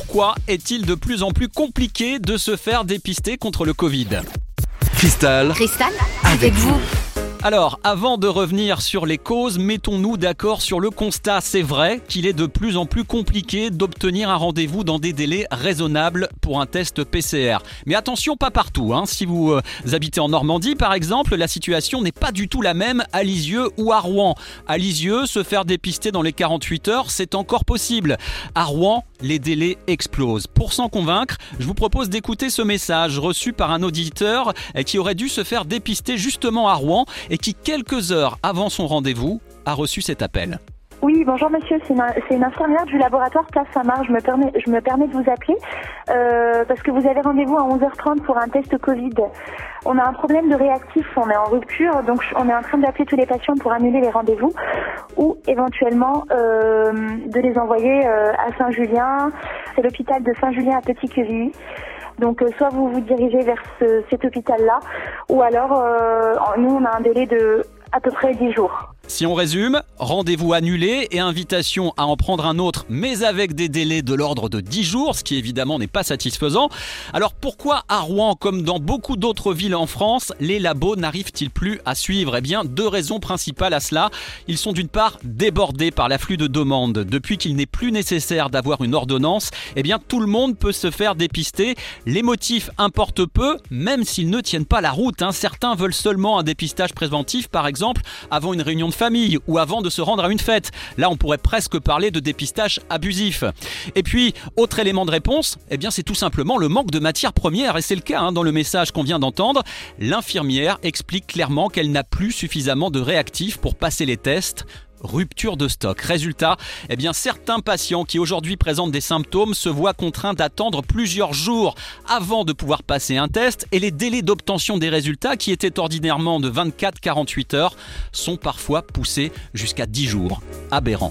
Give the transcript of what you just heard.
pourquoi est-il de plus en plus compliqué de se faire dépister contre le Covid? Cristal, Cristal, avec vous. Alors, avant de revenir sur les causes, mettons-nous d'accord sur le constat. C'est vrai qu'il est de plus en plus compliqué d'obtenir un rendez-vous dans des délais raisonnables pour un test PCR. Mais attention, pas partout. hein. Si vous euh, habitez en Normandie, par exemple, la situation n'est pas du tout la même à Lisieux ou à Rouen. À Lisieux, se faire dépister dans les 48 heures, c'est encore possible. À Rouen, les délais explosent. Pour s'en convaincre, je vous propose d'écouter ce message reçu par un auditeur euh, qui aurait dû se faire dépister justement à Rouen et qui, quelques heures avant son rendez-vous, a reçu cet appel. Oui, bonjour monsieur, c'est une, infirmière du laboratoire Place Saint-Marc. Je me permets, je me permets de vous appeler euh, parce que vous avez rendez-vous à 11h30 pour un test Covid. On a un problème de réactif, on est en rupture, donc on est en train d'appeler tous les patients pour annuler les rendez-vous ou éventuellement euh, de les envoyer euh, à Saint-Julien. C'est l'hôpital de Saint-Julien à Petit-Quevilly. Donc euh, soit vous vous dirigez vers ce- cet hôpital-là, ou alors euh, nous on a un délai de à peu près 10 jours. Si on résume, rendez-vous annulé et invitation à en prendre un autre, mais avec des délais de l'ordre de 10 jours, ce qui évidemment n'est pas satisfaisant. Alors pourquoi à Rouen, comme dans beaucoup d'autres villes en France, les labos n'arrivent-ils plus à suivre? Eh bien, deux raisons principales à cela. Ils sont d'une part débordés par l'afflux de demandes. Depuis qu'il n'est plus nécessaire d'avoir une ordonnance, eh bien tout le monde peut se faire dépister. Les motifs importent peu, même s'ils ne tiennent pas la route. hein. Certains veulent seulement un dépistage préventif, par exemple, avant une réunion de famille ou avant de se rendre à une fête. Là, on pourrait presque parler de dépistage abusif. Et puis, autre élément de réponse, eh bien, c'est tout simplement le manque de matières premières, et c'est le cas hein, dans le message qu'on vient d'entendre. L'infirmière explique clairement qu'elle n'a plus suffisamment de réactifs pour passer les tests. Rupture de stock. Résultat, eh bien certains patients qui aujourd'hui présentent des symptômes se voient contraints d'attendre plusieurs jours avant de pouvoir passer un test et les délais d'obtention des résultats qui étaient ordinairement de 24-48 heures sont parfois poussés jusqu'à 10 jours. Aberrant.